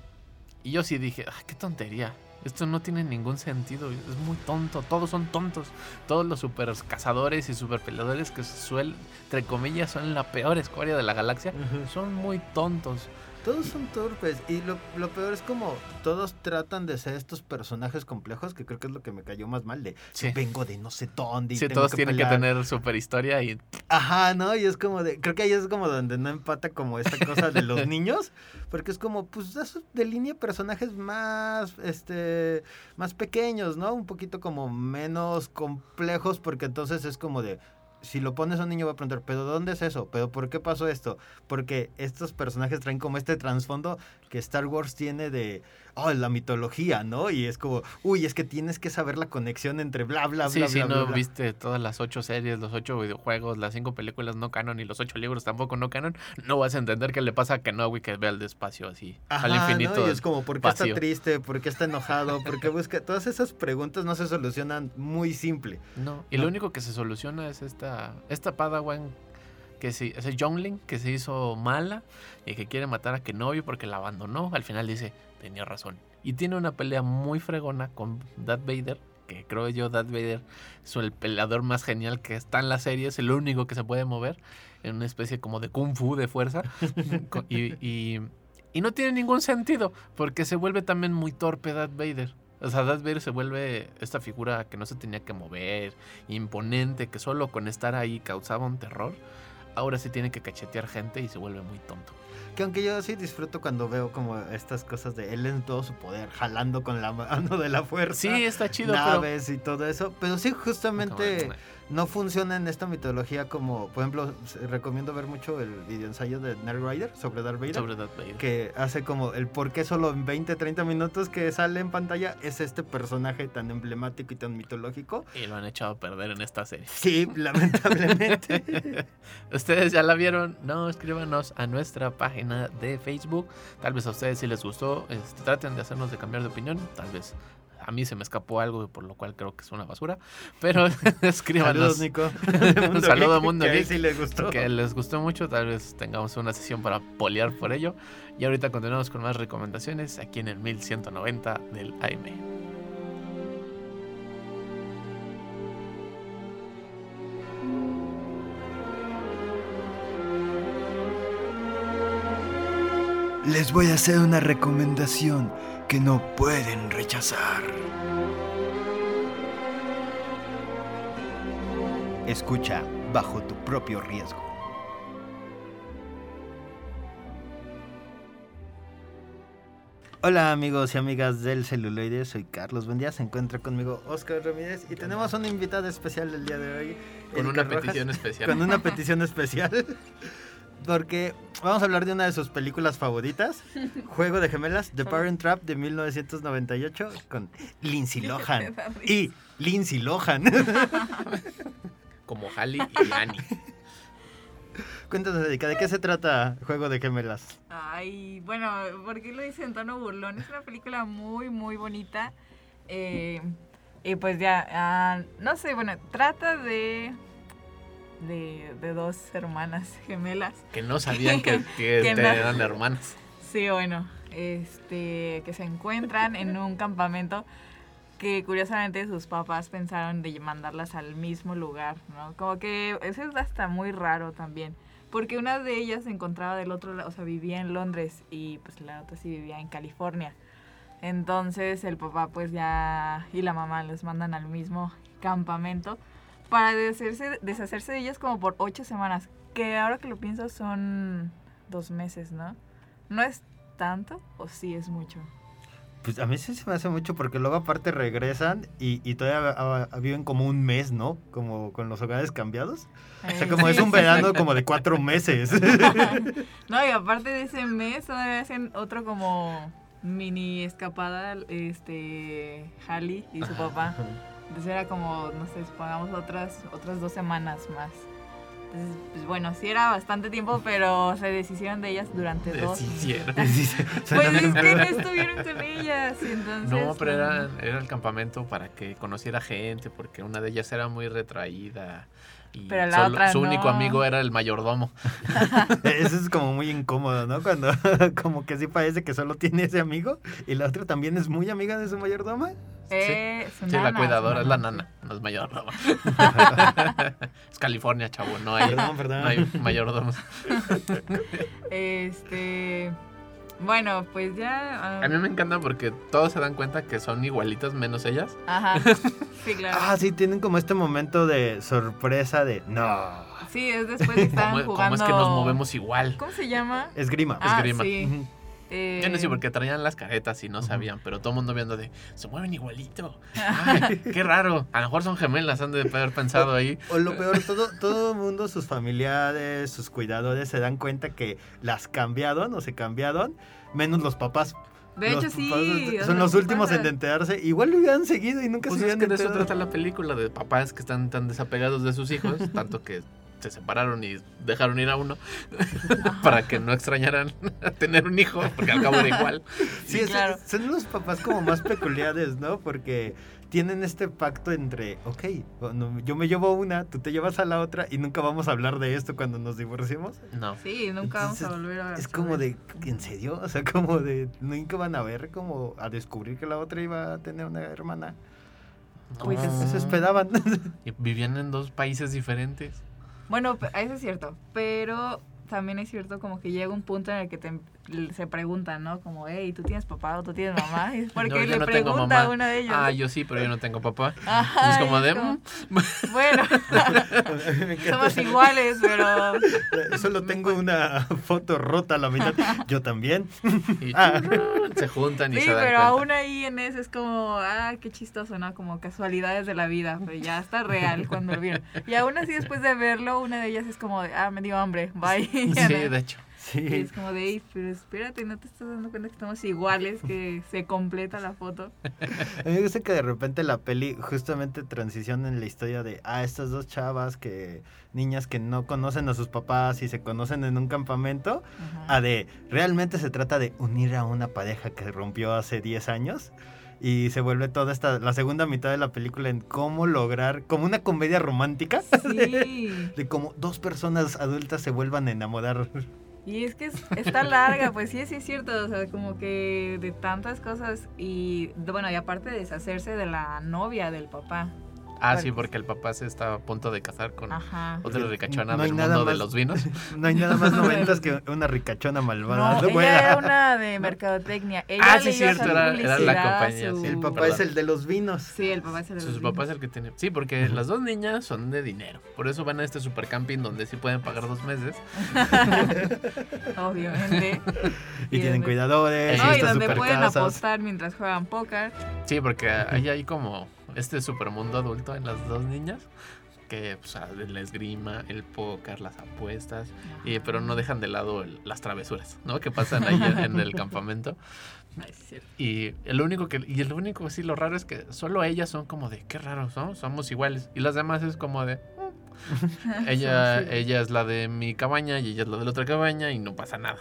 y yo sí dije, "Ah, qué tontería. Esto no tiene ningún sentido. Es muy tonto. Todos son tontos. Todos los super cazadores y super peleadores que suelen, entre comillas, son la peor escoria de la galaxia. Son muy tontos. Todos son torpes y lo, lo peor es como todos tratan de ser estos personajes complejos que creo que es lo que me cayó más mal de Sí. vengo de no sé dónde y Sí, tengo todos tienen que pelear". tener super historia y Ajá, ¿no? Y es como de creo que ahí es como donde no empata como esta cosa de los [LAUGHS] niños porque es como pues delinea personajes más este más pequeños, ¿no? Un poquito como menos complejos porque entonces es como de si lo pones a un niño va a preguntar, ¿pero dónde es eso? ¿Pero por qué pasó esto? Porque estos personajes traen como este trasfondo que Star Wars tiene de, oh, la mitología, ¿no? Y es como, uy, es que tienes que saber la conexión entre bla, bla, Sí, bla, si bla, no bla, viste todas las ocho series, los ocho videojuegos, las cinco películas no canon y los ocho libros tampoco no canon, no vas a entender qué le pasa a Kenobi que ve al despacio así, al infinito. ¿no? Y es como, ¿por qué vacío. está triste? ¿Por qué está enojado? ¿Por qué busca? Todas esas preguntas no se solucionan muy simple. No, y No. lo único que se soluciona es esta, esta Padawan que se, ese Youngling que se hizo mala y que quiere matar a Kenobi porque la abandonó. Al final dice, tenía razón. Y tiene una pelea muy fregona con Darth Vader, que creo yo Darth Vader es el peleador más genial que está en la serie, es el único que se puede mover en una especie como de kung fu de fuerza. [LAUGHS] Y, y, y no tiene ningún sentido, porque se vuelve también muy torpe Darth Vader. O sea, Darth Vader se vuelve esta figura que no se tenía que mover, imponente, que solo con estar ahí causaba un terror. Ahora sí tiene que cachetear gente y se vuelve muy tonto. Que aunque yo sí disfruto cuando veo como estas cosas de él en todo su poder, jalando con la mano de la fuerza. Sí, está chido, pero... naves y todo eso. Pero sí, justamente no funciona en esta mitología como, por ejemplo, recomiendo ver mucho el video ensayo de Knight Rider sobre Darth Vader. Sobre Darth Vader. Que hace como el por qué solo en 20, 30 minutos que sale en pantalla es este personaje tan emblemático y tan mitológico. Y lo han echado a perder en esta serie. Sí, lamentablemente. [LAUGHS] ¿Ustedes ya la vieron? No, escríbanos a nuestra página de Facebook. Tal vez a ustedes si les gustó, este, traten de hacernos de cambiar de opinión. Tal vez a mí se me escapó algo, por lo cual creo que es una basura. Pero [LAUGHS] [LAUGHS] escríbanos. Saludos, Nico. [LAUGHS] Un saludo a Mundo que Geek. sí le gustó. Que les gustó mucho. Tal vez tengamos una sesión para polear por ello. Y ahorita continuamos con más recomendaciones aquí en el 1190 del AM. Les voy a hacer una recomendación que no pueden rechazar. Escucha bajo tu propio riesgo. Hola amigos y amigas del celuloide, soy Carlos Buen día, se encuentra conmigo Oscar Ramírez y tenemos una invitada especial el día de hoy. Con una petición especial. Con una petición especial. [LAUGHS] Porque vamos a hablar de una de sus películas favoritas, [LAUGHS] Juego de Gemelas, The Parent Trap de 1998, con Lindsay [LAUGHS] Lohan. Y Lindsay Lohan. [LAUGHS] Como Halley y Lani. Cuéntanos, Erika, ¿de qué se trata Juego de Gemelas? Ay, bueno, ¿por qué lo dice en tono burlón? Es una película muy, muy bonita. Eh, y pues ya, ah, no sé, bueno, trata de, de, de dos hermanas gemelas. Que no sabían que, [LAUGHS] que Que no. eran hermanas. Sí, bueno, este, que se encuentran en un campamento que curiosamente sus papás pensaron de mandarlas al mismo lugar, ¿no? Como que eso es hasta muy raro también. Porque una de ellas se encontraba del otro lado, o sea, vivía en Londres y pues la otra sí vivía en California. Entonces el papá pues ya y la mamá les mandan al mismo campamento para deshacerse, deshacerse de ellas como por ocho semanas. Que ahora que lo pienso son dos meses, ¿no? ¿No es tanto o sí es mucho? Pues a mí sí se me hace mucho porque luego aparte regresan y, y todavía viven como un mes, ¿no? Como con los hogares cambiados. O sea, Eh, como es un verano como de cuatro meses. [LAUGHS] No, y aparte de ese mes, todavía hacen otro como mini escapada, este, Halley y su papá. Entonces era como, no sé, supongamos otras, otras dos semanas más. Entonces, pues bueno, sí era bastante tiempo, pero se deshicieron de ellas durante dos. Deshicieron. [LAUGHS] [LAUGHS] Pues es que no estuvieron con ellas, entonces... No, pero era, era el campamento para que conociera gente, porque una de ellas era muy retraída. Y Pero la solo- otra su único no. amigo era el mayordomo. [LAUGHS] Eso es como muy incómodo, ¿no? Cuando como que sí parece que solo tiene ese amigo y la otra también es muy amiga de su mayordoma. Eh, su Sí, la cuidadora su es la nana. no es [LAUGHS] mayordomo. es California, chavo, no hay, Perdón, perdón. no hay mayordomos. [LAUGHS] Este... Bueno, pues ya... A mí me encanta porque todos se dan cuenta que son igualitas menos ellas. Ajá, [LAUGHS] sí, claro. Ah, sí, tienen como este momento de sorpresa de no. Sí, es después de que ¿Cómo, jugando... cómo es que nos movemos igual? ¿Cómo se llama? Esgrima. Ah, Esgrima. sí. Eh, Yo no sé porque traían las caretas y no sabían, pero todo el mundo viendo de, se mueven igualito. [LAUGHS] Ay, qué raro. A lo mejor son gemelas, han de haber pensado ahí. O lo peor, todo, todo el mundo, sus familiares, sus cuidadores se dan cuenta que las cambiaron o se cambiaron, menos los papás. De Los hecho, sí, son los últimos pasa. en enterarse. Igual lo hubieran seguido y nunca Pues se es hubieran que de eso trata la película, de papás que están tan desapegados de sus hijos, tanto que se separaron y dejaron ir a uno [LAUGHS] para que no extrañaran [LAUGHS] tener un hijo, porque al cabo era igual. Sí, es- son los papás como más peculiares, ¿no? Porque tienen este pacto entre, ok, bueno, yo me llevo una, tú te llevas a la otra y nunca vamos a hablar de esto cuando nos divorciemos. No. Sí, nunca vamos a volver a Es como de, ¿en serio? O sea, como de, nunca van a ver, como a descubrir que la otra iba a tener una hermana. Pues, Eso eso esperaban. Y vivían en dos países diferentes. Bueno, eso es cierto, pero también es cierto como que llega un punto en el que te, se preguntan, ¿no? Como, hey, ¿tú tienes papá o tú tienes mamá? Y es [LAUGHS] porque No, le no pregunta a una de ellas. Ah, yo sí, pero yo no tengo papá. [LAUGHS] Ajá, Y es como de... como- "Mm". [LAUGHS] Bueno, somos iguales, pero... Solo tengo una foto rota a la mitad. Yo también. Y Ah. se juntan y Sí, se dan pero cuenta. aún ahí en ese es como, ah, qué chistoso, ¿no? Como casualidades de la vida, pero ya está real cuando lo vieron. Y aún así después de verlo, una de ellas es como ah, me dio hambre, bye. Sí, de hecho. Y es como de, "Ey, pero espérate, ¿no te estás dando cuenta que estamos iguales, que se completa la foto? A mí me gusta que de repente la peli justamente transiciona en la historia de, ah, estas dos chavas que, niñas que no conocen a sus papás y se conocen en un campamento, a de, realmente se trata de unir a una pareja que rompió hace 10 años. Y se vuelve toda esta, la segunda mitad de la película en cómo lograr, como una comedia romántica, Sí. [LAUGHS] de cómo dos personas adultas se vuelvan a enamorar. Y es que es- está larga, pues sí, sí es cierto, o sea, como que de tantas cosas y, bueno, y aparte de deshacerse de la novia del papá. Ah, Bueno. sí, porque el papá se está a punto de casar con Ajá. otra ricachona No del mundo de los vinos. [LAUGHS] No hay nada más [LAUGHS] noventas que una ricachona malvada. No, ella era una [LAUGHS] de mercadotecnia. Ella Ah, sí, cierto, era- era la compañía, su- sí. El papá Perdón. es el de los vinos. Sí, el papá es el de Su los papá es vinos. el que tiene. Sí, porque las dos niñas son de dinero. Por eso van a este super camping donde sí pueden pagar dos meses. Obviamente. Y tienen donde- cuidadores. No, y donde pueden apostar mientras juegan póker. Sí, porque ahí hay como este super mundo adulto en las dos niñas. Que pues, ah, la esgrima, el póker, las apuestas. Y, pero no dejan de lado el- las travesuras, ¿no? Que pasan ahí en, en el [LAUGHS] campamento. Y el único que, y el único sí lo raro es que solo ellas son como de qué raro, ¿no? Somos iguales. Y las demás es como de. [LAUGHS] ella, Sí. ella es la de mi cabaña y ella es la de la otra cabaña y no pasa nada.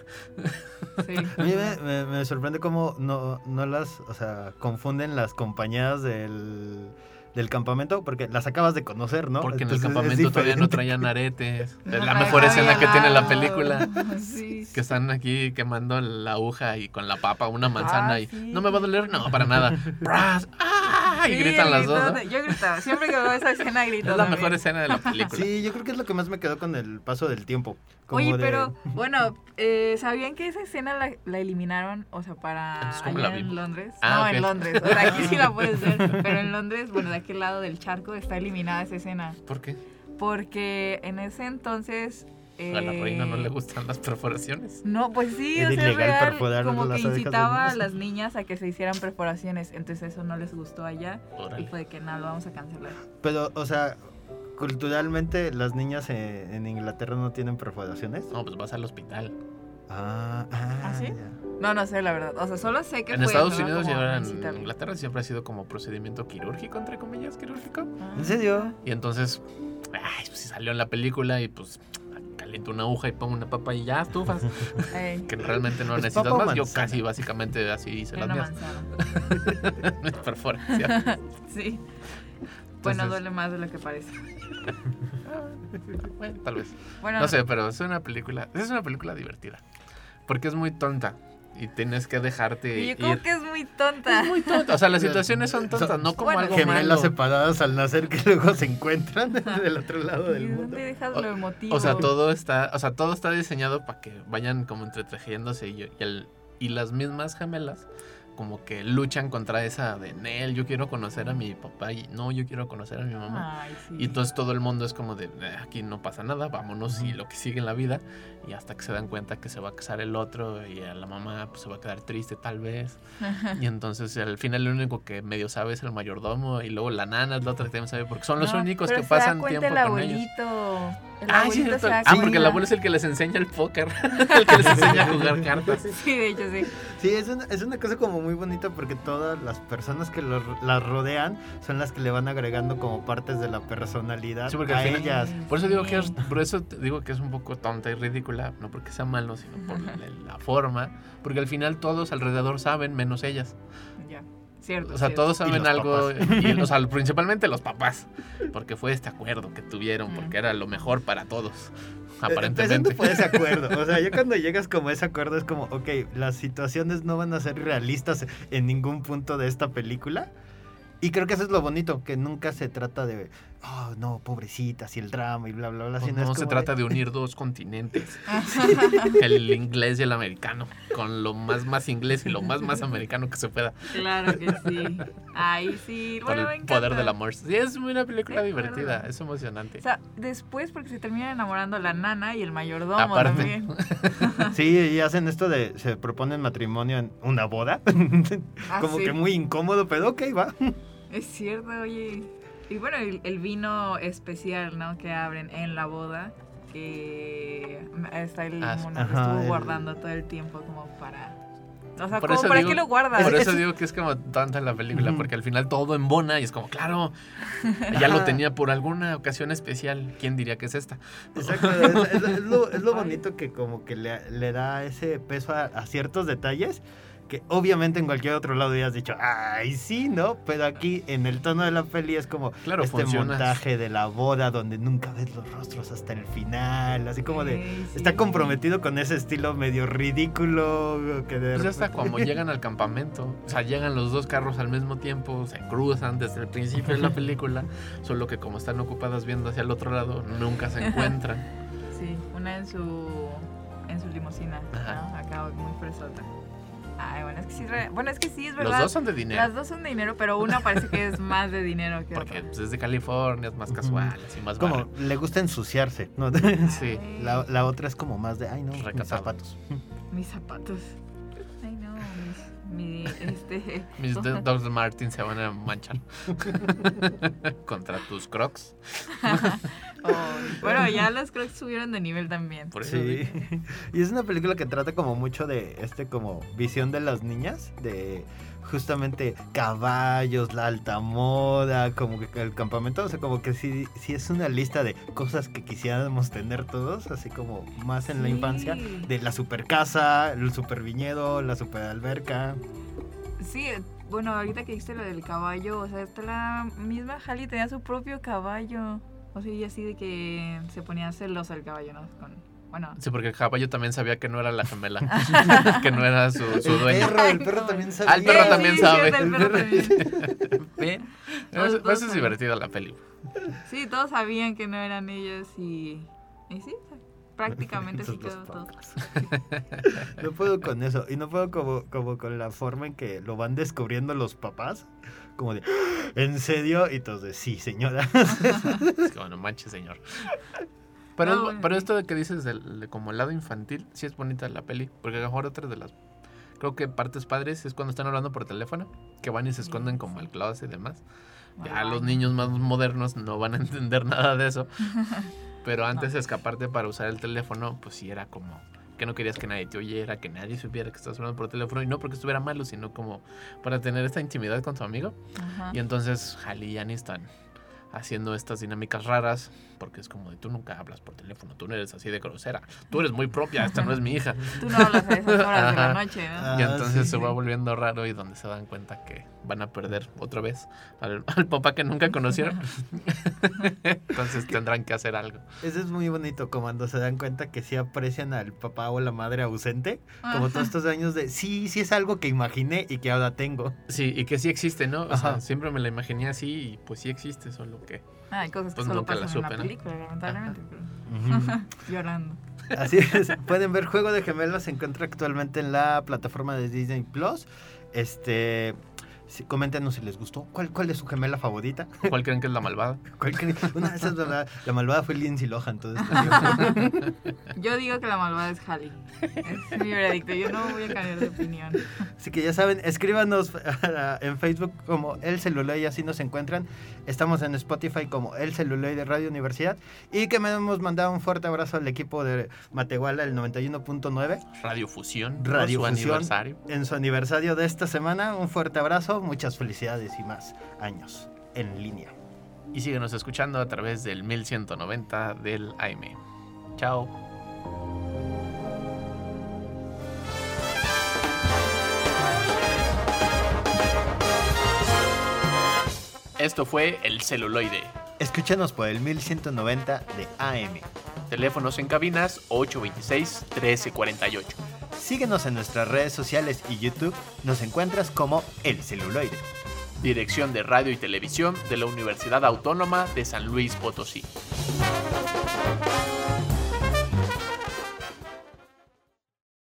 Sí. A mí me, me- me sorprende cómo no, no las, o sea, confunden las compañeras del, del campamento, porque las acabas de conocer, ¿no? Porque en el campamento todavía no traían aretes. [LAUGHS] No la mejor escena que tiene la película. Sí. Que están aquí quemando la aguja y con la papa una manzana Ah, y sí. no me va a doler, no, para nada. [LAUGHS] ¡ah! Y Sí, gritan las dos. grito ¿no? de- Yo gritaba, siempre que veo esa escena grito. Es la también. mejor escena de la película. Sí, yo creo que es lo que más me quedó con el paso del tiempo. Como Oye, de- pero bueno, eh, ¿sabían que esa escena la, la eliminaron, o sea, para Entonces, ¿cómo allá en? Londres? Ah, no, en Londres. O sea, aquí sí la [LAUGHS] puedes ver, pero en Londres, bueno, de aquel lado del charco está eliminada esa escena. ¿Por qué? Porque en ese entonces... A la reina no eh, le gustan las perforaciones. No, pues sí, Era o sea, es ilegal real, perforar como las que incitaba a las niñas a que se hicieran perforaciones, entonces eso no les gustó allá Órale. y fue de que nada, lo vamos a cancelar. Pero, o sea, culturalmente las niñas en, en Inglaterra no tienen perforaciones. No, pues vas al hospital. Ah, ah, ¿Ah, sí? ya. No, no sé, la verdad. O sea, solo sé que En fue Estados. Unidos y ahora en. Inglaterra siempre ha sido como procedimiento quirúrgico, entre comillas, quirúrgico. ¿En serio? Y entonces, ay, pues si salió en la película y pues caliento una aguja y pongo una papa y ya estufas. [LAUGHS] Ey, que realmente no ¿Es necesitas más. Yo casi básicamente así hice las mías. manzana. [LAUGHS] Perforación. [LAUGHS] sí. Bueno, Entonces- duele más de lo que parece. Bueno, tal vez. Bueno, No sé, pero es una película, es una película divertida. Porque es muy tonta. Y tienes que dejarte y yo ir. creo que es muy tonta. Es muy tonta. O sea, las situaciones son tontas, no como Bueno, algo Gemelas malo. separadas al nacer que luego se encuentran [LAUGHS] del otro lado ¿Y del mundo. dónde dejas lo emotivo? O sea, todo está, o sea, todo está diseñado para que vayan como entretejiéndose y, y, el- y las mismas gemelas como que luchan contra esa de Nel, yo quiero conocer a mi papá y no, yo quiero conocer a mi mamá. Ay, sí. Y entonces todo el mundo es como de, "Eh, aquí no pasa nada, vámonos y lo que sigue en la vida. Y hasta que se dan cuenta que se va a casar el otro y a la mamá pues, se va a quedar triste tal vez. Y entonces al final el único que medio sabe es el mayordomo y luego la nana es la otra que también sabe porque son los No, únicos que pasan tiempo el con ellos. Ah, sí, da Ah, porque el abuelo es el que les enseña el póker, [LAUGHS] el que les enseña a jugar cartas. [LAUGHS] Sí, de hecho, sí. Sí, es una, es una cosa como muy bonita porque todas las personas que lo- las rodean son las que le van agregando como partes de la personalidad Sí, porque a ellas. Por eso digo que es, por eso digo que es un poco tonta y ridícula, no porque sea malo, sino por la, la forma, porque al final todos alrededor saben menos ellas. Ya. Cierto. O sea, cierto. todos saben algo, y, o sea, principalmente los papás, porque fue este acuerdo que tuvieron, porque era lo mejor para todos, Eh, aparentemente. Empezando por ese acuerdo. O sea, yo [LAUGHS] cuando llegas como a ese acuerdo es como, ok, las situaciones no van a ser realistas en ningún punto de esta película. Y creo que eso es lo bonito, que nunca se trata de, oh, no, pobrecitas y el drama y bla, bla, bla. No, sino es no se trata de unir dos continentes, [LAUGHS] el inglés y el americano, con lo más más inglés y lo más más americano que se pueda, Claro que sí. Ahí sí. por Bueno, me el poder del amor. Sí, es una película divertida, es emocionante. O sea, después porque se terminan enamorando la nana y el mayordomo Aparte. también. [LAUGHS] Sí, y hacen esto de, se proponen matrimonio en una boda. [LAUGHS] Ah, como sí. que muy incómodo, pero ok, va. Es cierto, oye. Y bueno, el, el vino especial, ¿no? Que abren en la boda. Que está el Ah, mono que ajá, estuvo el- guardando todo el tiempo como para... O sea, Por como para digo- qué lo guardas. Por Es- eso es- digo que es como tanta la película, Ujú. porque al final todo embona y es como, claro, ya lo tenía por alguna ocasión especial. ¿Quién diría que es esta? Exacto, es, es- es lo, es lo bonito que como que le, le da ese peso a, a ciertos detalles que obviamente en cualquier otro lado ya has dicho, ay, sí, ¿no? Pero aquí en el tono de la peli es como Claro, este funciona. montaje de la boda donde nunca ves los rostros hasta el final, así como de... Sí. Está comprometido con ese estilo medio ridículo que de Pues hasta como [LAUGHS] llegan al campamento, o sea, llegan los dos carros al mismo tiempo, se cruzan desde el principio de la película, solo que como están ocupadas viendo hacia el otro lado, nunca se [LAUGHS] encuentran. Sí, una en su en su limusina. ¿no? Acá muy fresota. Ay, bueno, es que sí, es re- bueno, es que sí es Los verdad. dos son de dinero. Las dos son de dinero, pero una parece que es más de dinero que Porque otra. pues, es de California, es más casual, así más Como le gusta ensuciarse, ¿no? Sí. La, la otra es como más de, ay no, mis zapatos. Mis zapatos. Ay, no, mis, mi, este... [LAUGHS] Mis Dogs Martin se van a manchar. [LAUGHS] Contra tus crocs. [LAUGHS] Bueno, ya los creo que subieron de nivel también. Por eso Sí. [LAUGHS] Y es una película que trata como mucho de este como visión de las niñas, de justamente caballos, la alta moda, como que el campamento, o sea, como que sí, sí es una lista de cosas que quisiéramos tener todos, así como más en la infancia, de la super casa, el super viñedo, la super alberca. Sí, bueno, ahorita que dijiste lo del caballo, o sea, hasta la misma Halley tenía su propio caballo. O sea, y así de que se ponía celosa el caballo, ¿no? Con, Bueno, Sí, porque el caballo también sabía que no era la gemela, [LAUGHS] que no era su, su El dueño. perro, el perro también sabía. Ah, el perro también sí, sabe. cierto, el perro también. ¿Ven? Todos- Eso, todos eso es saben. divertido la peli. sí, todos sabían que no eran ellos y. Y sí, prácticamente sí quedó todo. No puedo con eso. Y no puedo como, como con la forma en que lo van descubriendo los papás. Como de, "¡Ah! ¿en serio? Y todos de, sí, señora. [LAUGHS] Es que, bueno, manches, señor. Pero, No, es- bueno, pero sí. esto de que dices del, de como el lado infantil, sí es bonita la peli. Porque a lo mejor otra de las, creo que partes padres es cuando están hablando por teléfono, que van y se esconden como al closet y demás. Ya los niños más modernos no van a entender nada de eso. [LAUGHS] Pero antes de escaparte para usar el teléfono, pues sí era como que no querías que nadie te oyera, que nadie supiera que estás hablando por teléfono. Y no porque estuviera malo, sino como para tener esta intimidad con tu amigo. Ajá. Y entonces Hal y Annie están haciendo estas dinámicas raras, porque es como de tú nunca hablas por teléfono, tú no eres así de grosera, tú eres muy propia, esta no es mi hija. [LAUGHS] Tú no hablas a esas horas de la noche, ¿no? Ah, Y entonces sí. se va volviendo raro y donde se dan cuenta que van a perder otra vez al, [LAUGHS] al papá que nunca conocieron. [LAUGHS] entonces tendrán que hacer algo. Eso es muy bonito cuando se dan cuenta que sí aprecian al papá o la madre ausente. Como todos estos años de, sí, sí es algo que imaginé y que ahora tengo. Sí, y que sí existe, ¿no? O sea, Ajá. siempre me la imaginé así y pues sí existe, solo que... Ah, hay cosas que Pues solo nunca la pasan en supe, la ¿no? película, lamentablemente. Ujú. pero- [LAUGHS] Llorando. Así es. Pueden ver Juego de Gemelas. Se encuentra actualmente en la plataforma de Disney Plus. Este. Sí, coméntenos si les gustó. ¿Cuál, ¿Cuál es su gemela favorita? ¿Cuál creen que es la malvada? [LAUGHS] ¿Cuál creen? Una de esas, la, la malvada fue Lindsay Lohan. Todo este. [LAUGHS] Yo digo que la malvada es Hallie. Es mi veredicto. Yo no voy a cambiar de opinión. Así que ya saben, escríbanos [LAUGHS] en Facebook como El Celuloide, así nos encuentran. Estamos en Spotify como El Celuloide Radio Universidad. Y que me hemos mandado un fuerte abrazo al equipo de Matehuala, el 91.9. Radio Fusión, Radio su Fusión, aniversario. en su aniversario de esta semana. Un fuerte abrazo, muchas felicidades y más años en línea. Y síguenos escuchando a través del 1190 del AM. Chao. Esto fue El Celuloide. Escúchanos por el 1190 de AM. Teléfonos en cabinas 826-1348. Síguenos en nuestras redes sociales y YouTube. Nos encuentras como El Celuloide. Dirección de Radio y Televisión de la Universidad Autónoma de San Luis Potosí.